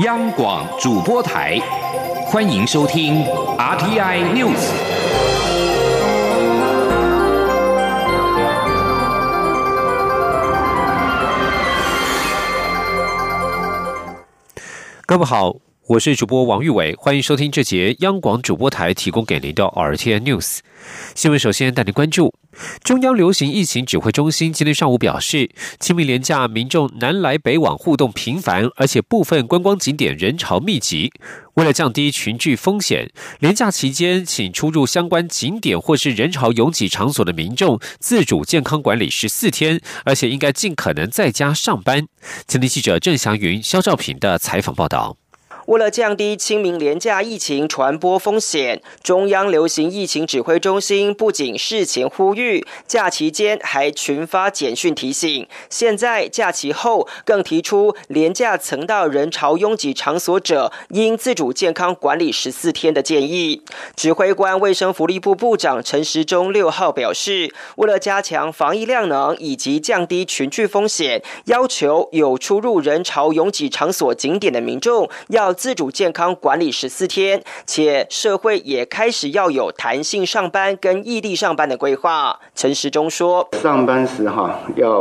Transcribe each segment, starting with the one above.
央广主播台，欢迎收听 RTI News。各位好。我是主播王玉伟，欢迎收听这节央广主播台提供给您的 RTN News 新闻。首先带您关注，中央流行疫情指挥中心今天上午表示，清明廉假民众南来北往互动频繁，而且部分观光景点人潮密集。为了降低群聚风险，廉假期间请出入相关景点或是人潮拥挤场所的民众自主健康管理十四天，而且应该尽可能在家上班。今天记者郑祥云、肖兆平的采访报道。为了降低清明廉价疫情传播风险，中央流行疫情指挥中心不仅事前呼吁，假期间还群发简讯提醒。现在假期后，更提出廉价曾到人潮拥挤场所者，应自主健康管理十四天的建议。指挥官卫生福利部部长陈时中六号表示，为了加强防疫量能以及降低群聚风险，要求有出入人潮拥挤场所景点的民众要。自主健康管理十四天，且社会也开始要有弹性上班跟异地上班的规划。陈时中说：“上班时哈要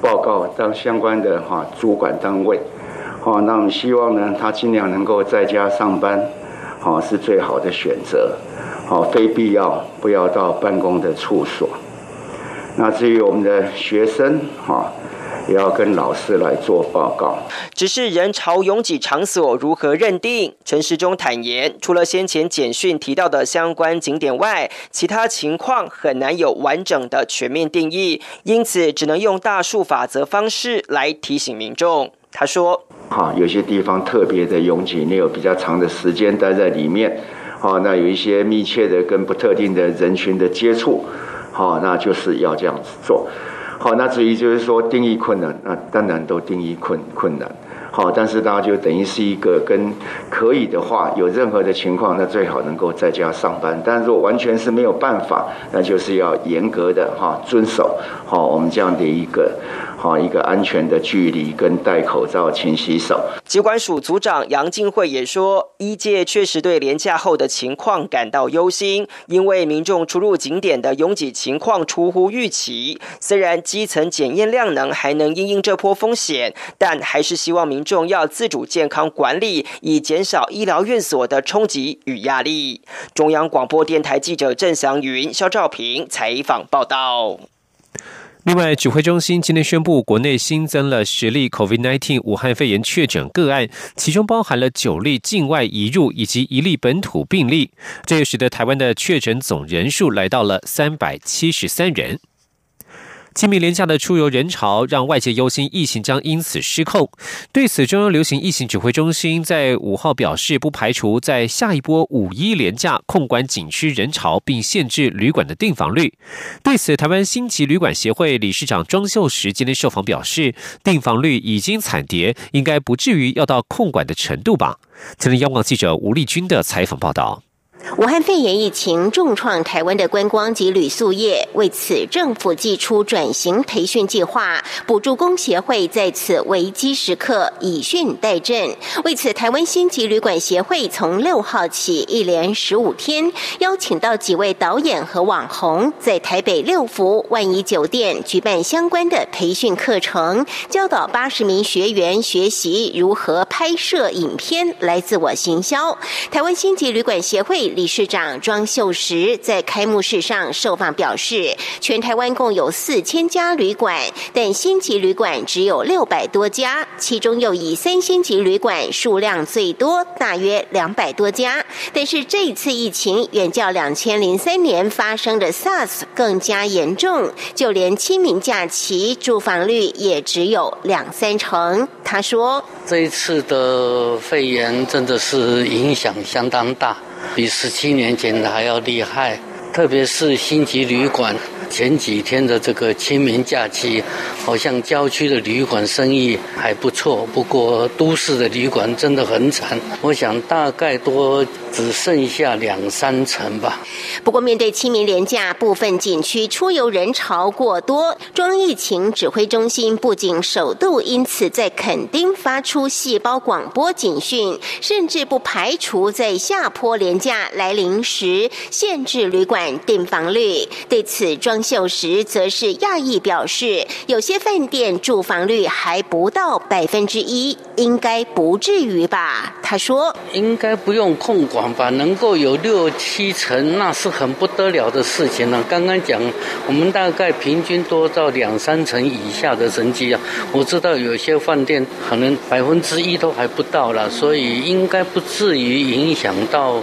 报告当相关的哈主管单位，好，那我们希望呢他尽量能够在家上班，好是最好的选择，好非必要不要到办公的处所。那至于我们的学生哈。”也要跟老师来做报告。只是人潮拥挤场所如何认定？陈时中坦言，除了先前简讯提到的相关景点外，其他情况很难有完整的全面定义，因此只能用大数法则方式来提醒民众。他说：“好，有些地方特别的拥挤，你有比较长的时间待在里面，好，那有一些密切的跟不特定的人群的接触，好，那就是要这样子做。”好，那至于就是说定义困难，那当然都定义困困难。好，但是大家就等于是一个跟可以的话，有任何的情况，那最好能够在家上班。但是如果完全是没有办法，那就是要严格的哈遵守好我们这样的一个。好一个安全的距离，跟戴口罩、勤洗手。机关署组长杨静慧也说，一届确实对廉价后的情况感到忧心，因为民众出入景点的拥挤情况出乎预期。虽然基层检验量能还能应应这波风险，但还是希望民众要自主健康管理，以减少医疗院所的冲击与压力。中央广播电台记者郑祥云、肖兆平采访报道。另外，指挥中心今天宣布，国内新增了十例 COVID-19 武汉肺炎确诊个案，其中包含了九例境外移入以及一例本土病例，这也使得台湾的确诊总人数来到了三百七十三人。清明廉价的出游人潮，让外界忧心疫情将因此失控。对此，中央流行疫情指挥中心在五号表示，不排除在下一波五一廉价控管景区人潮，并限制旅馆的订房率。对此，台湾星级旅馆协会理事长庄秀实今天受访表示，订房率已经惨跌，应该不至于要到控管的程度吧？听听央广记者吴立君的采访报道。武汉肺炎疫情重创台湾的观光及旅宿业，为此政府寄出转型培训计划，补助工协会在此危机时刻以训代阵。为此，台湾星级旅馆协会从六号起一连十五天，邀请到几位导演和网红，在台北六福万怡酒店举办相关的培训课程，教导八十名学员学习如何拍摄影片来自我行销。台湾星级旅馆协会。理事长庄秀实在开幕式上受访表示，全台湾共有四千家旅馆，但星级旅馆只有六百多家，其中又以三星级旅馆数量最多，大约两百多家。但是这一次疫情远较两千零三年发生的 SARS 更加严重，就连清明假期住房率也只有两三成。他说：“这一次的肺炎真的是影响相当大。”比十七年前的还要厉害，特别是星级旅馆，前几天的这个清明假期，好像郊区的旅馆生意还不错，不过都市的旅馆真的很惨。我想大概多只剩下两三成吧。不过，面对清明连假，部分景区出游人潮过多，中疫情指挥中心不仅首度因此在垦丁发出细胞广播警讯，甚至不排除在下坡连假来临时限制旅馆订房率。对此，庄秀实则是讶异表示，有些饭店住房率还不到百分之一，应该不至于吧？他说：“应该不用控管吧，能够有六七成，那是。”很不得了的事情了。刚刚讲，我们大概平均多到两三成以下的成绩啊。我知道有些饭店可能百分之一都还不到了，所以应该不至于影响到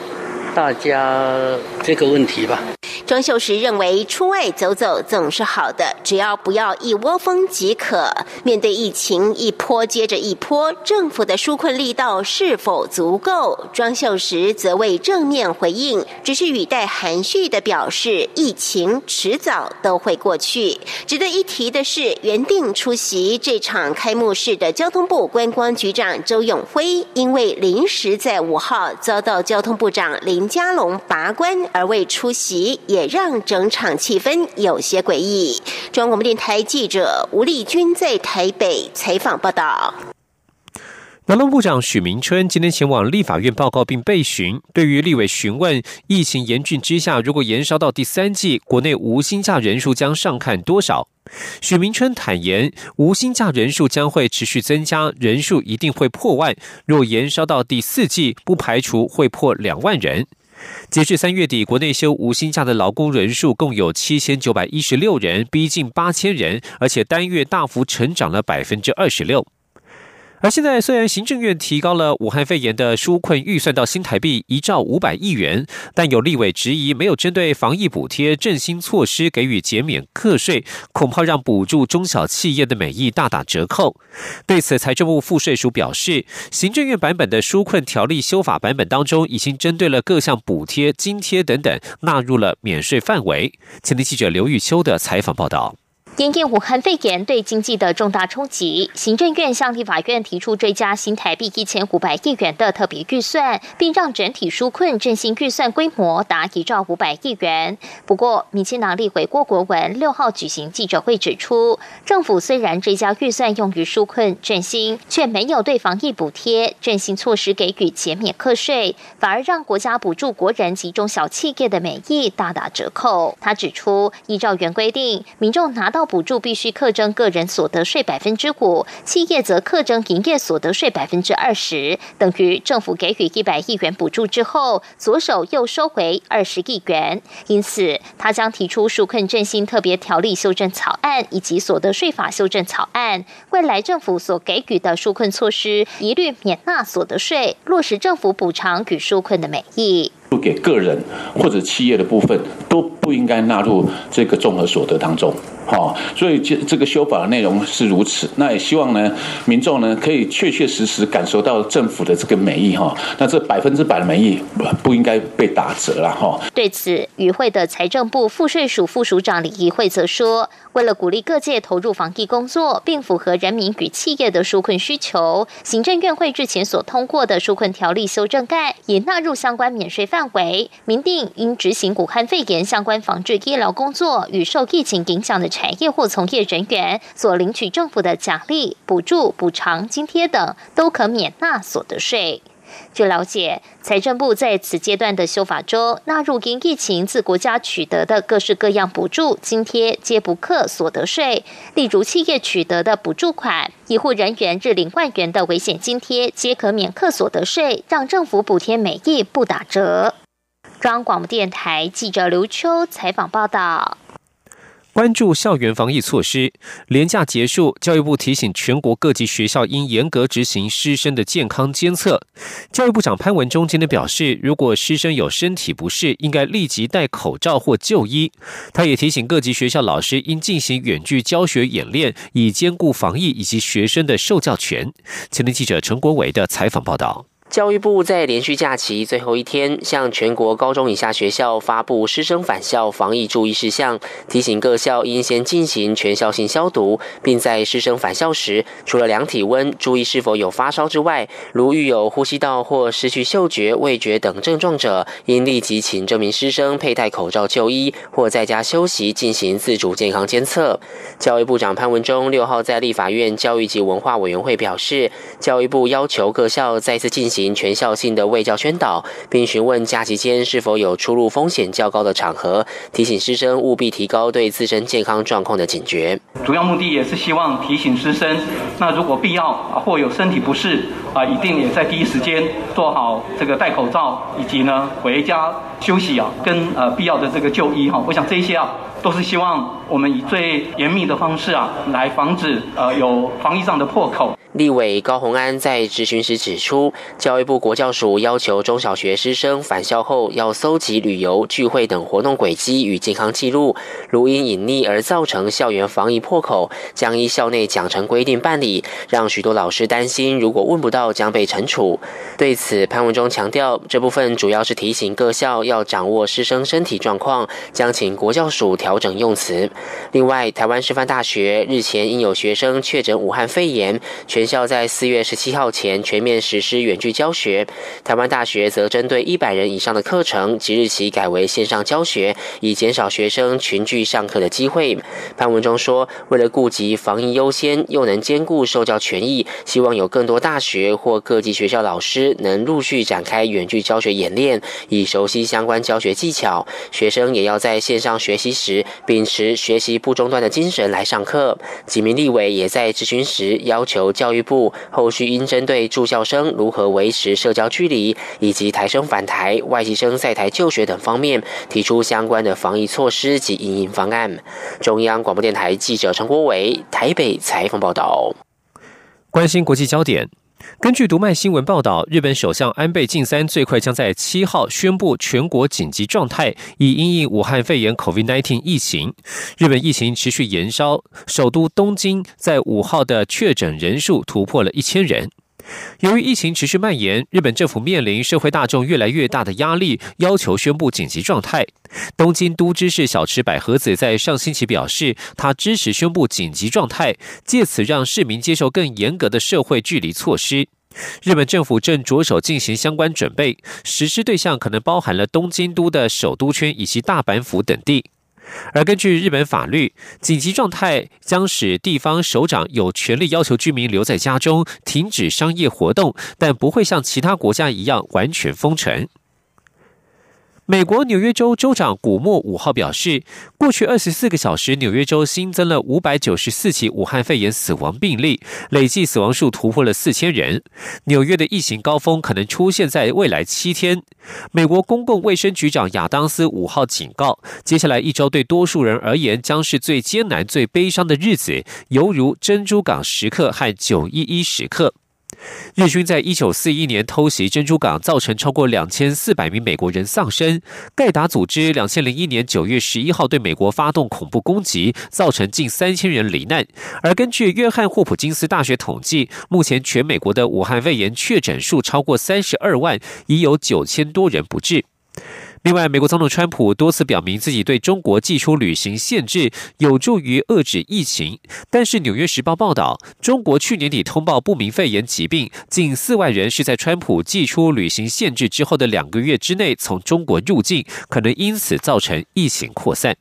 大家这个问题吧。庄秀实认为，出外走走总是好的，只要不要一窝蜂即可。面对疫情一波接着一波，政府的纾困力道是否足够？庄秀实则未正面回应，只是语带含蓄的表示，疫情迟早都会过去。值得一提的是，原定出席这场开幕式的交通部观光局长周永辉，因为临时在五号遭到交通部长林佳龙拔关而未出席。也让整场气氛有些诡异。中央广播电台记者吴丽君在台北采访报道。劳动部长许明春今天前往立法院报告并备询，对于立委询问疫情严峻之下，如果延烧到第三季，国内无薪假人数将上看多少？许明春坦言，无薪假人数将会持续增加，人数一定会破万。若延烧到第四季，不排除会破两万人。截至三月底，国内休无薪假的劳工人数共有七千九百一十六人，逼近八千人，而且单月大幅成长了百分之二十六。而现在，虽然行政院提高了武汉肺炎的纾困预算到新台币一兆五百亿元，但有立委质疑没有针对防疫补贴振兴措施给予减免课税，恐怕让补助中小企业的美意大打折扣。对此，财政部赋税署表示，行政院版本的纾困条例修法版本当中，已经针对了各项补贴、津贴等等纳入了免税范围。前天记者刘玉秋的采访报道。因应武汉肺炎对经济的重大冲击，行政院向立法院提出追加新台币一千五百亿元的特别预算，并让整体纾困振兴预算规模达一兆五百亿元。不过，民进党立委郭国文六号举行记者会指出，政府虽然追加预算用于纾困振兴，却没有对防疫补贴振兴措施给予减免课税，反而让国家补助国人及中小企业的免疫大打折扣。他指出，依照原规定，民众拿到补助必须课征个人所得税百分之五，企业则课征营业所得税百分之二十，等于政府给予一百亿元补助之后，左手又收回二十亿元。因此，他将提出纾困振兴特别条例修正草案以及所得税法修正草案，未来政府所给予的纾困措施一律免纳所得税，落实政府补偿与纾困的美意。给个人或者企业的部分都不应该纳入这个综合所得当中。好，所以这这个修法的内容是如此。那也希望呢，民众呢可以确确实实感受到政府的这个美意哈。那这百分之百的美意不应该被打折了哈。对此，与会的财政部赋税署副署长李怡慧则说，为了鼓励各界投入防疫工作，并符合人民与企业的纾困需求，行政院会日前所通过的纾困条例修正案，也纳入相关免税范认为，明定应执行武汉肺炎相关防治医疗工作与受疫情影响的。产业或从业人员所领取政府的奖励、补助、补偿、津贴等，都可免纳所得税。据了解，财政部在此阶段的修法中，纳入因疫情自国家取得的各式各样补助、津贴，皆不课所得税。例如，企业取得的补助款、医护人员日领万元的危险津贴，皆可免课所得税，让政府补贴每一不打折。中央广播电台记者刘秋采访报道。关注校园防疫措施，廉假结束，教育部提醒全国各级学校应严格执行师生的健康监测。教育部长潘文忠今天表示，如果师生有身体不适，应该立即戴口罩或就医。他也提醒各级学校老师应进行远距教学演练，以兼顾防疫以及学生的受教权。前天记者陈国伟的采访报道。教育部在连续假期最后一天，向全国高中以下学校发布师生返校防疫注意事项，提醒各校应先进行全校性消毒，并在师生返校时，除了量体温、注意是否有发烧之外，如遇有呼吸道或失去嗅觉、味觉等症状者，应立即请这名师生佩戴口罩就医，或在家休息进行自主健康监测。教育部长潘文忠六号在立法院教育及文化委员会表示，教育部要求各校再次进行。全校性的卫教宣导，并询问假期间是否有出入风险较高的场合，提醒师生务必提高对自身健康状况的警觉。主要目的也是希望提醒师生，那如果必要或有身体不适啊，一定也在第一时间做好这个戴口罩，以及呢回家休息啊，跟呃必要的这个就医哈。我想这些啊。都是希望我们以最严密的方式啊，来防止呃有防疫上的破口。立委高鸿安在质询时指出，教育部国教署要求中小学师生返校后要搜集旅游、聚会等活动轨迹与健康记录，如因隐匿而造成校园防疫破口，将依校内奖惩规定办理，让许多老师担心，如果问不到将被惩处。对此，潘文忠强调，这部分主要是提醒各校要掌握师生身体状况，将请国教署调。整用词。另外，台湾师范大学日前因有学生确诊武汉肺炎，全学校在四月十七号前全面实施远距教学。台湾大学则针对一百人以上的课程，即日起改为线上教学，以减少学生群聚上课的机会。潘文中说，为了顾及防疫优先，又能兼顾受教权益，希望有更多大学或各级学校老师能陆续展开远距教学演练，以熟悉相关教学技巧。学生也要在线上学习时。秉持学习不中断的精神来上课。几名立委也在质询时要求教教育部后续应针对住校生如何维持社交距离，以及台生返台、外籍生在台就学等方面提出相关的防疫措施及应应方案。中央广播电台记者陈国伟台北采访报道。关心国际焦点。根据读卖新闻报道，日本首相安倍晋三最快将在七号宣布全国紧急状态，以因应武汉肺炎 （COVID-19） 疫情。日本疫情持续延烧，首都东京在五号的确诊人数突破了一千人。由于疫情持续蔓延，日本政府面临社会大众越来越大的压力，要求宣布紧急状态。东京都知事小池百合子在上星期表示，他支持宣布紧急状态，借此让市民接受更严格的社会距离措施。日本政府正着手进行相关准备，实施对象可能包含了东京都的首都圈以及大阪府等地。而根据日本法律，紧急状态将使地方首长有权利要求居民留在家中，停止商业活动，但不会像其他国家一样完全封城。美国纽约州州长古默五号表示，过去二十四个小时，纽约州新增了五百九十四起武汉肺炎死亡病例，累计死亡数突破了四千人。纽约的疫情高峰可能出现在未来七天。美国公共卫生局长亚当斯五号警告，接下来一周对多数人而言将是最艰难、最悲伤的日子，犹如珍珠港时刻和九一一时刻。日军在一九四一年偷袭珍珠港，造成超过两千四百名美国人丧生。盖达组织两千零一年九月十一号对美国发动恐怖攻击，造成近三千人罹难。而根据约翰霍普金斯大学统计，目前全美国的武汉肺炎确诊数超过三十二万，已有九千多人不治。另外，美国总统川普多次表明自己对中国寄出旅行限制，有助于遏制疫情。但是，《纽约时报》报道，中国去年底通报不明肺炎疾病，近四万人是在川普寄出旅行限制之后的两个月之内从中国入境，可能因此造成疫情扩散。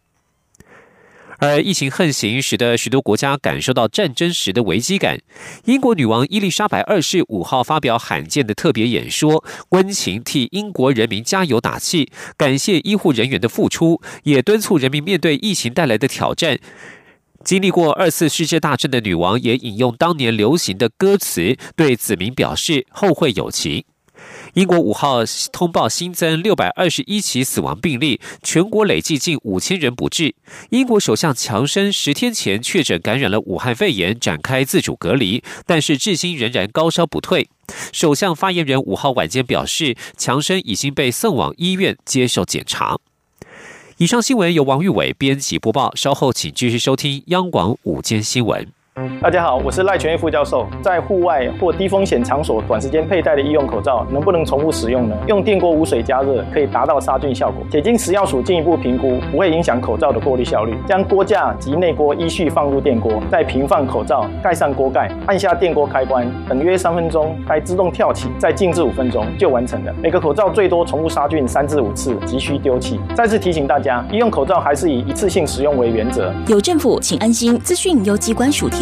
而疫情横行，使得许多国家感受到战争时的危机感。英国女王伊丽莎白二世五号发表罕见的特别演说，温情替英国人民加油打气，感谢医护人员的付出，也敦促人民面对疫情带来的挑战。经历过二次世界大战的女王也引用当年流行的歌词，对子民表示后会有期。英国五号通报新增六百二十一起死亡病例，全国累计近五千人不治。英国首相强生十天前确诊感染了武汉肺炎，展开自主隔离，但是至今仍然高烧不退。首相发言人五号晚间表示，强生已经被送往医院接受检查。以上新闻由王玉伟编辑播报，稍后请继续收听央广午间新闻。大家好，我是赖全业副教授。在户外或低风险场所短时间佩戴的医用口罩，能不能重复使用呢？用电锅无水加热可以达到杀菌效果。且经食药署进一步评估，不会影响口罩的过滤效率。将锅架及内锅依序放入电锅，再平放口罩，盖上锅盖，按下电锅开关，等约三分钟，该自动跳起，再静置五分钟就完成了。每个口罩最多重复杀菌三至五次，急需丢弃。再次提醒大家，医用口罩还是以一次性使用为原则。有政府，请安心。资讯由机关署提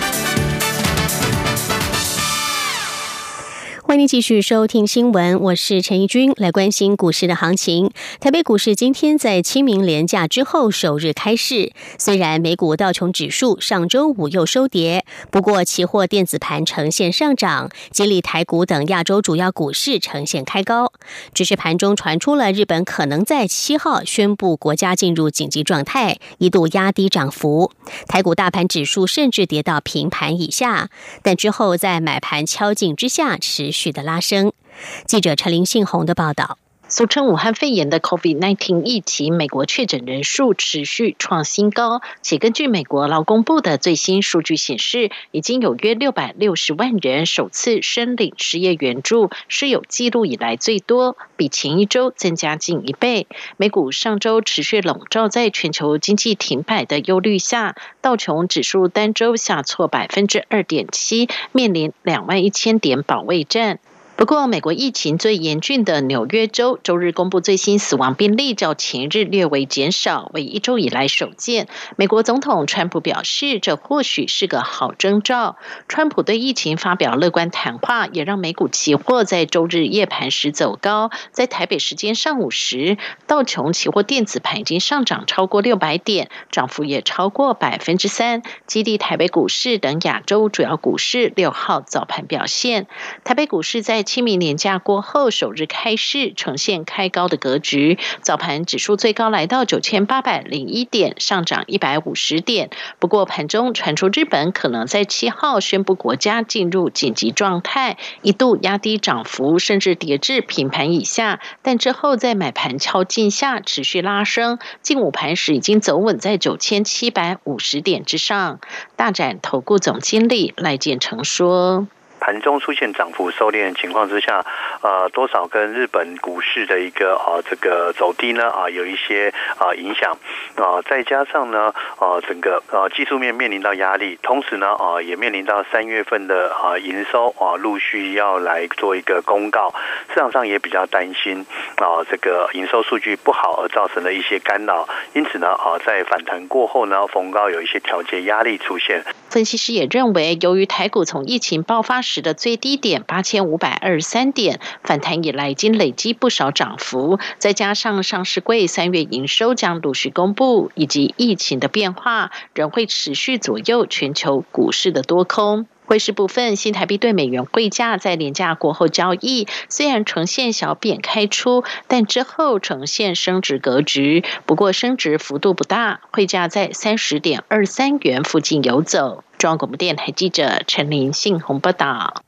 欢迎继续收听新闻，我是陈怡君，来关心股市的行情。台北股市今天在清明连假之后首日开市，虽然美股道琼指数上周五又收跌，不过期货电子盘呈现上涨，激励台股等亚洲主要股市呈现开高。只是盘中传出了日本可能在七号宣布国家进入紧急状态，一度压低涨幅。台股大盘指数甚至跌到平盘以下，但之后在买盘敲进之下持续。取得拉升。记者陈林信宏的报道。俗称武汉肺炎的 COVID-19 疫情，美国确诊人数持续创新高，且根据美国劳工部的最新数据显示，已经有约六百六十万人首次申领失业援助，是有记录以来最多，比前一周增加近一倍。美股上周持续笼罩在全球经济停摆的忧虑下，道琼指数单周下挫百分之二点七，面临两万一千点保卫战。不过，美国疫情最严峻的纽约州周日公布最新死亡病例，较前日略微减少，为一周以来首见。美国总统川普表示，这或许是个好征兆。川普对疫情发表乐观谈话，也让美股期货在周日夜盘时走高。在台北时间上午时，道琼期货电子盘已经上涨超过六百点，涨幅也超过百分之三，激励台北股市等亚洲主要股市六号早盘表现。台北股市在清明年假过后，首日开市呈现开高的格局。早盘指数最高来到九千八百零一点，上涨一百五十点。不过盘中传出日本可能在七号宣布国家进入紧急状态，一度压低涨幅，甚至跌至平盘以下。但之后在买盘敲进下持续拉升，近午盘时已经走稳在九千七百五十点之上。大展投顾总经理赖建成说。盘中出现涨幅收敛情况之下，呃，多少跟日本股市的一个啊这个走低呢啊有一些啊影响啊，再加上呢啊整个啊技术面面临到压力，同时呢啊也面临到三月份的啊营收啊陆续要来做一个公告，市场上也比较担心啊这个营收数据不好而造成的一些干扰，因此呢啊在反弹过后呢逢高有一些调节压力出现。分析师也认为，由于台股从疫情爆发时的最低点八千五百二十三点反弹以来，已经累积不少涨幅，再加上上市柜三月营收将陆续公布，以及疫情的变化，仍会持续左右全球股市的多空。汇市部分，新台币对美元汇价在廉价过后交易，虽然呈现小贬开出，但之后呈现升值格局。不过升值幅度不大，汇价在三十点二三元附近游走。中央广播电台记者陈林信宏报道。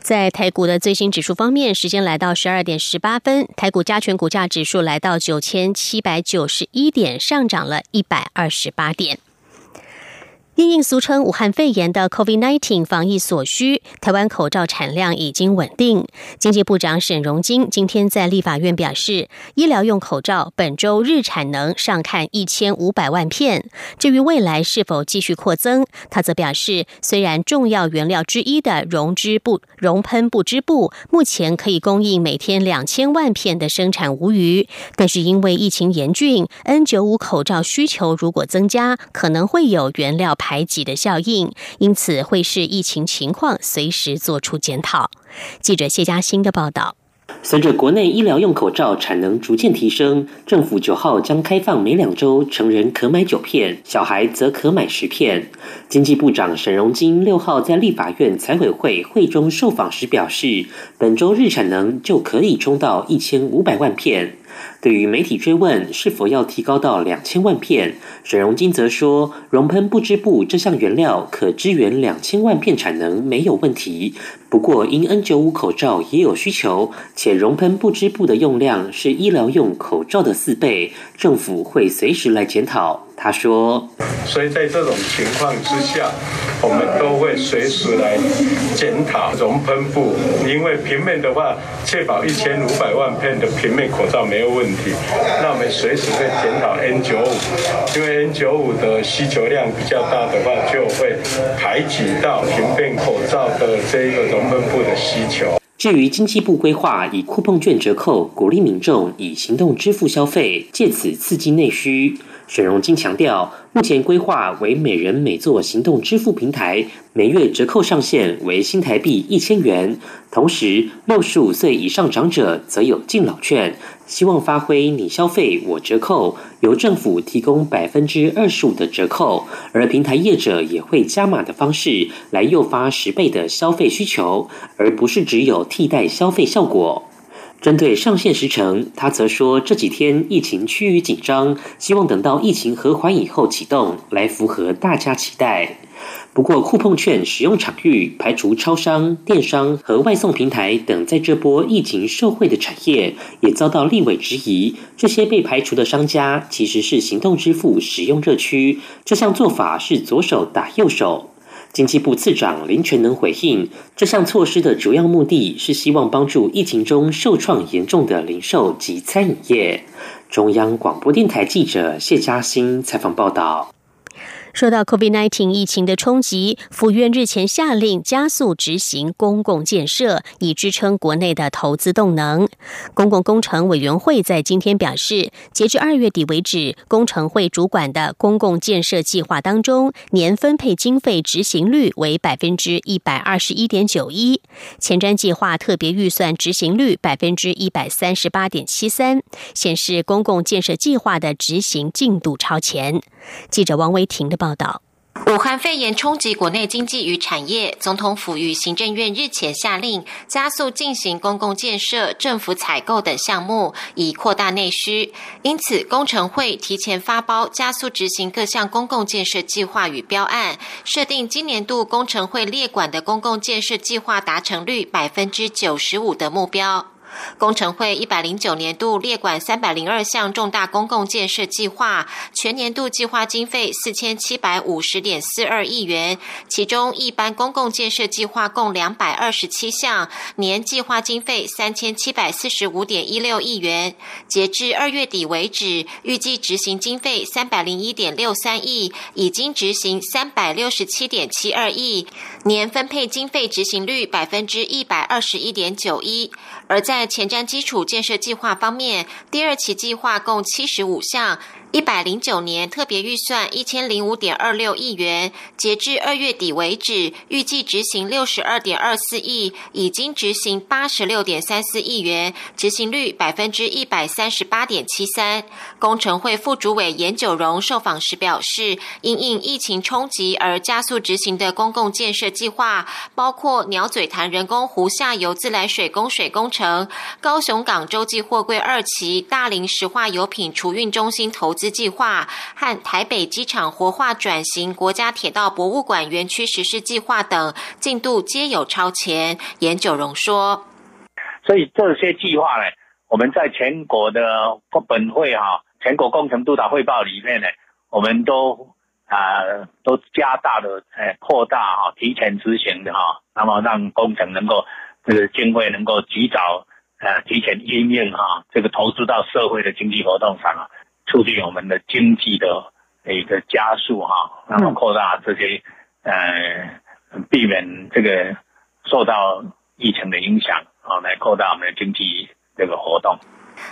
在台股的最新指数方面，时间来到十二点十八分，台股加权股价指数来到九千七百九十一点，上涨了一百二十八点。因应俗称武汉肺炎的 COVID-19 防疫所需，台湾口罩产量已经稳定。经济部长沈荣金今天在立法院表示，医疗用口罩本周日产能上看一千五百万片。至于未来是否继续扩增，他则表示，虽然重要原料之一的熔织布、熔喷布织布目前可以供应每天两千万片的生产无虞，但是因为疫情严峻，N95 口罩需求如果增加，可能会有原料。排挤的效应，因此会视疫情情况随时做出检讨。记者谢嘉欣的报道。随着国内医疗用口罩产能逐渐提升，政府九号将开放每两周成人可买九片，小孩则可买十片。经济部长沈荣金六号在立法院财委会会中受访时表示，本周日产能就可以冲到一千五百万片。对于媒体追问是否要提高到两千万片，沈荣金则说，熔喷不织布这项原料可支援两千万片产能没有问题。不过，因 N 九五口罩也有需求，且熔喷不织布的用量是医疗用口罩的四倍，政府会随时来检讨。他说：“所以在这种情况之下，我们都会随时来检讨熔喷布，因为平面的话，确保一千五百万片的平面口罩没有问题。那我们随时会检讨 N95，因为 N95 的需求量比较大的话，就会排挤到平面口罩的这个熔喷布的需求。”至于经济部规划以酷碰券折扣鼓励民众以行动支付消费，借此刺激内需。沈荣金强调，目前规划为每人每座行动支付平台，每月折扣上限为新台币一千元。同时，六十五岁以上长者则有敬老券，希望发挥你消费我折扣，由政府提供百分之二十五的折扣，而平台业者也会加码的方式来诱发十倍的消费需求，而不是只有替代消费效果。针对上线时程，他则说这几天疫情趋于紧张，希望等到疫情和缓以后启动，来符合大家期待。不过，酷碰券使用场域排除超商、电商和外送平台等，在这波疫情受惠的产业，也遭到立委质疑。这些被排除的商家其实是行动支付使用热区，这项做法是左手打右手。经济部次长林全能回应，这项措施的主要目的是希望帮助疫情中受创严重的零售及餐饮业。中央广播电台记者谢嘉欣采访报道。受到 COVID-19 疫情的冲击，府院日前下令加速执行公共建设，以支撑国内的投资动能。公共工程委员会在今天表示，截至二月底为止，工程会主管的公共建设计划当中，年分配经费执行率为百分之一百二十一点九一，前瞻计划特别预算执行率百分之一百三十八点七三，显示公共建设计划的执行进度超前。记者王维婷的报报道。武汉肺炎冲击国内经济与产业，总统府与行政院日前下令加速进行公共建设、政府采购等项目，以扩大内需。因此，工程会提前发包，加速执行各项公共建设计划与标案，设定今年度工程会列管的公共建设计划达成率百分之九十五的目标。工程会一百零九年度列管三百零二项重大公共建设计划，全年度计划经费四千七百五十点四二亿元，其中一般公共建设计划共两百二十七项，年计划经费三千七百四十五点一六亿元。截至二月底为止，预计执行经费三百零一点六三亿，已经执行三百六十七点七二亿，年分配经费执行率百分之一百二十一点九一。而在前瞻基础建设计划方面，第二期计划共七十五项。一百零九年特别预算一千零五点二六亿元，截至二月底为止，预计执行六十二点二四亿，已经执行八十六点三四亿元，执行率百分之一百三十八点七三。工程会副主委严九荣受访时表示，因应疫情冲击而加速执行的公共建设计划，包括鸟嘴潭人工湖下游自来水供水工程、高雄港洲际货柜二期、大林石化油品储运中心投资。计划和台北机场活化转型国家铁道博物馆园区实施计划等进度皆有超前。严九荣说：“所以这些计划呢，我们在全国的本会哈，全国工程督导汇报里面呢，我们都啊都加大的呃扩大哈，提前执行的哈，那么让工程能够这个经费能够及早呃提前应用哈，这个投资到社会的经济活动上啊。”促进我们的经济的一个加速哈，然后扩大这些呃，避免这个受到疫情的影响啊，来扩大我们的经济这个活动。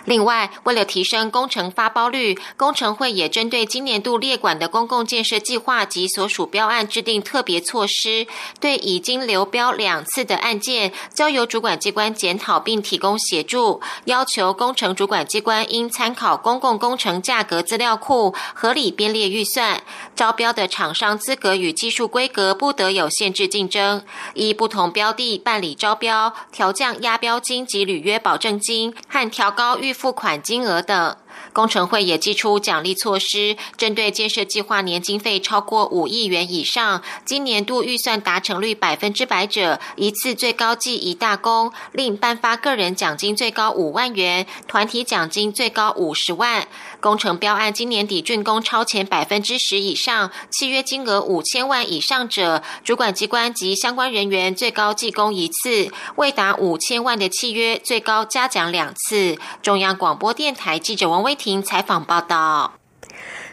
另外，为了提升工程发包率，工程会也针对今年度列管的公共建设计划及所属标案制定特别措施，对已经流标两次的案件，交由主管机关检讨并提供协助，要求工程主管机关应参考公共工程价格资料库，合理编列预算。招标的厂商资格与技术规格不得有限制竞争，依不同标的办理招标，调降押标金及履约保证金和调高。预付款金额等。工程会也寄出奖励措施，针对建设计划年经费超过五亿元以上，今年度预算达成率百分之百者，一次最高计一大功，另颁发个人奖金最高五万元，团体奖金最高五十万。工程标案今年底竣工超前百分之十以上，契约金额五千万以上者，主管机关及相关人员最高记功一次；未达五千万的契约，最高嘉奖两次。中央广播电台记者王。威婷采访报道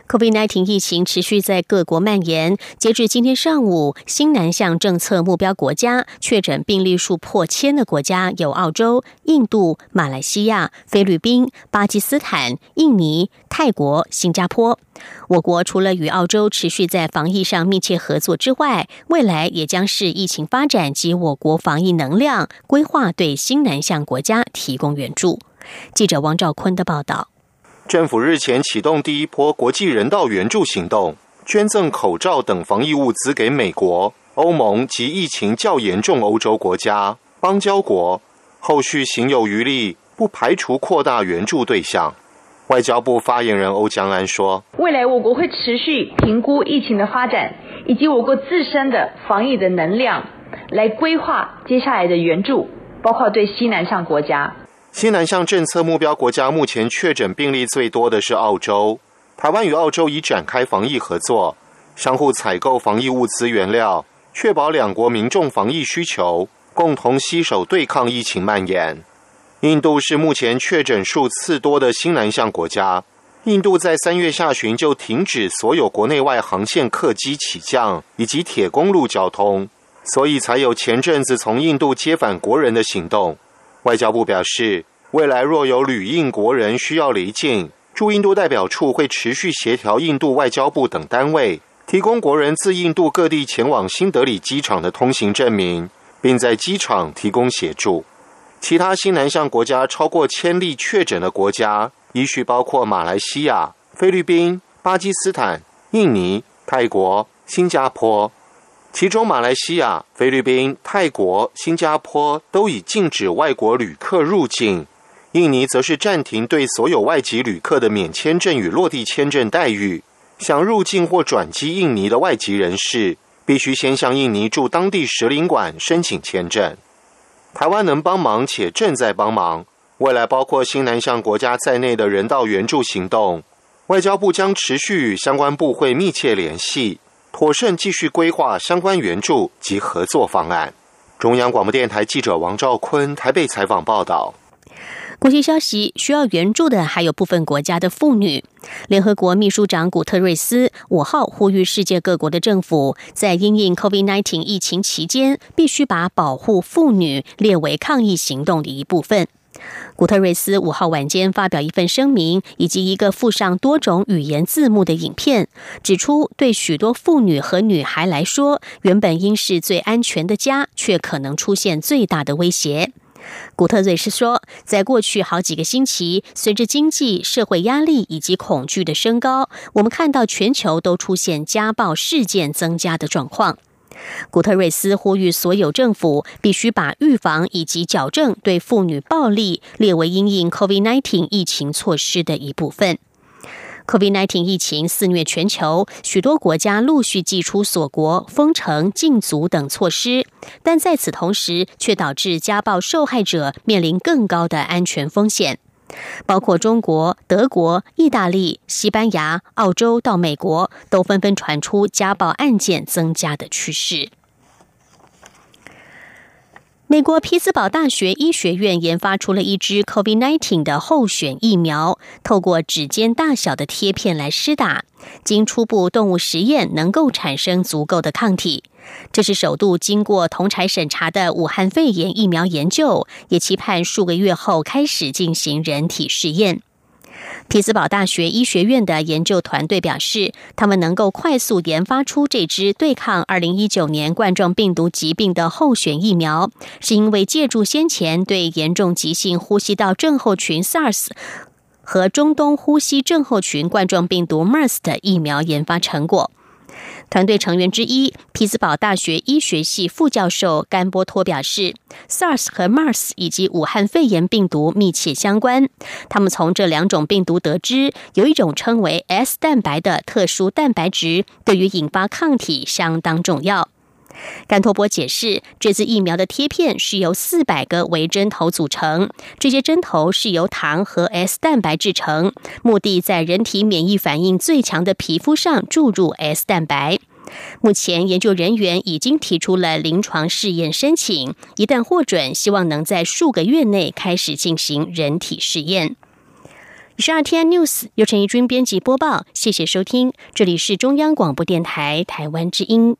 ：COVID-19 疫情持续在各国蔓延。截至今天上午，新南向政策目标国家确诊病例数破千的国家有澳洲、印度、马来西亚、菲律宾、巴基斯坦、印尼、泰国、新加坡。我国除了与澳洲持续在防疫上密切合作之外，未来也将是疫情发展及我国防疫能量规划，对新南向国家提供援助。记者王兆坤的报道。政府日前启动第一波国际人道援助行动，捐赠口罩等防疫物资给美国、欧盟及疫情较严重欧洲国家、邦交国。后续行有余力，不排除扩大援助对象。外交部发言人欧江安说：“未来我国会持续评估疫情的发展，以及我国自身的防疫的能量，来规划接下来的援助，包括对西南向国家。”新南向政策目标国家目前确诊病例最多的是澳洲。台湾与澳洲已展开防疫合作，相互采购防疫物资原料，确保两国民众防疫需求，共同携手对抗疫情蔓延。印度是目前确诊数次多的新南向国家。印度在三月下旬就停止所有国内外航线客机起降以及铁公路交通，所以才有前阵子从印度接返国人的行动。外交部表示，未来若有旅印国人需要离境，驻印度代表处会持续协调印度外交部等单位，提供国人自印度各地前往新德里机场的通行证明，并在机场提供协助。其他新南向国家超过千例确诊的国家，依序包括马来西亚、菲律宾、巴基斯坦、印尼、泰国、新加坡。其中，马来西亚、菲律宾、泰国、新加坡都已禁止外国旅客入境；印尼则是暂停对所有外籍旅客的免签证与落地签证待遇。想入境或转机印尼的外籍人士，必须先向印尼驻当地使领馆申请签证。台湾能帮忙且正在帮忙，未来包括新南向国家在内的人道援助行动，外交部将持续与相关部会密切联系。妥善继续规划相关援助及合作方案。中央广播电台记者王兆坤台北采访报道。国际消息：需要援助的还有部分国家的妇女。联合国秘书长古特瑞斯五号呼吁世界各国的政府，在因应 COVID-19 疫情期间，必须把保护妇女列为抗疫行动的一部分。古特瑞斯五号晚间发表一份声明，以及一个附上多种语言字幕的影片，指出对许多妇女和女孩来说，原本应是最安全的家，却可能出现最大的威胁。古特瑞斯说，在过去好几个星期，随着经济社会压力以及恐惧的升高，我们看到全球都出现家暴事件增加的状况。古特瑞斯呼吁所有政府必须把预防以及矫正对妇女暴力列为因应 COVID-19 疫情措施的一部分。COVID-19 疫情肆虐全球，许多国家陆续祭出锁国、封城、禁足等措施，但在此同时，却导致家暴受害者面临更高的安全风险。包括中国、德国、意大利、西班牙、澳洲到美国，都纷纷传出家暴案件增加的趋势。美国匹兹堡大学医学院研发出了一支 COVID-19 的候选疫苗，透过指尖大小的贴片来施打，经初步动物实验能够产生足够的抗体。这是首度经过同台审查的武汉肺炎疫苗研究，也期盼数个月后开始进行人体试验。匹兹堡大学医学院的研究团队表示，他们能够快速研发出这支对抗二零一九年冠状病毒疾病的候选疫苗，是因为借助先前对严重急性呼吸道症候群 SARS 和中东呼吸症候群冠状病毒 MERS 的疫苗研发成果。团队成员之一，匹兹堡大学医学系副教授甘波托表示，SARS 和 MERS 以及武汉肺炎病毒密切相关。他们从这两种病毒得知，有一种称为 S 蛋白的特殊蛋白质，对于引发抗体相当重要。甘托波解释，这次疫苗的贴片是由四百个微针头组成，这些针头是由糖和 S 蛋白制成，目的在人体免疫反应最强的皮肤上注入 S 蛋白。目前研究人员已经提出了临床试验申请，一旦获准，希望能在数个月内开始进行人体试验。以上 T N News 由陈怡君编辑播报，谢谢收听，这里是中央广播电台台湾之音。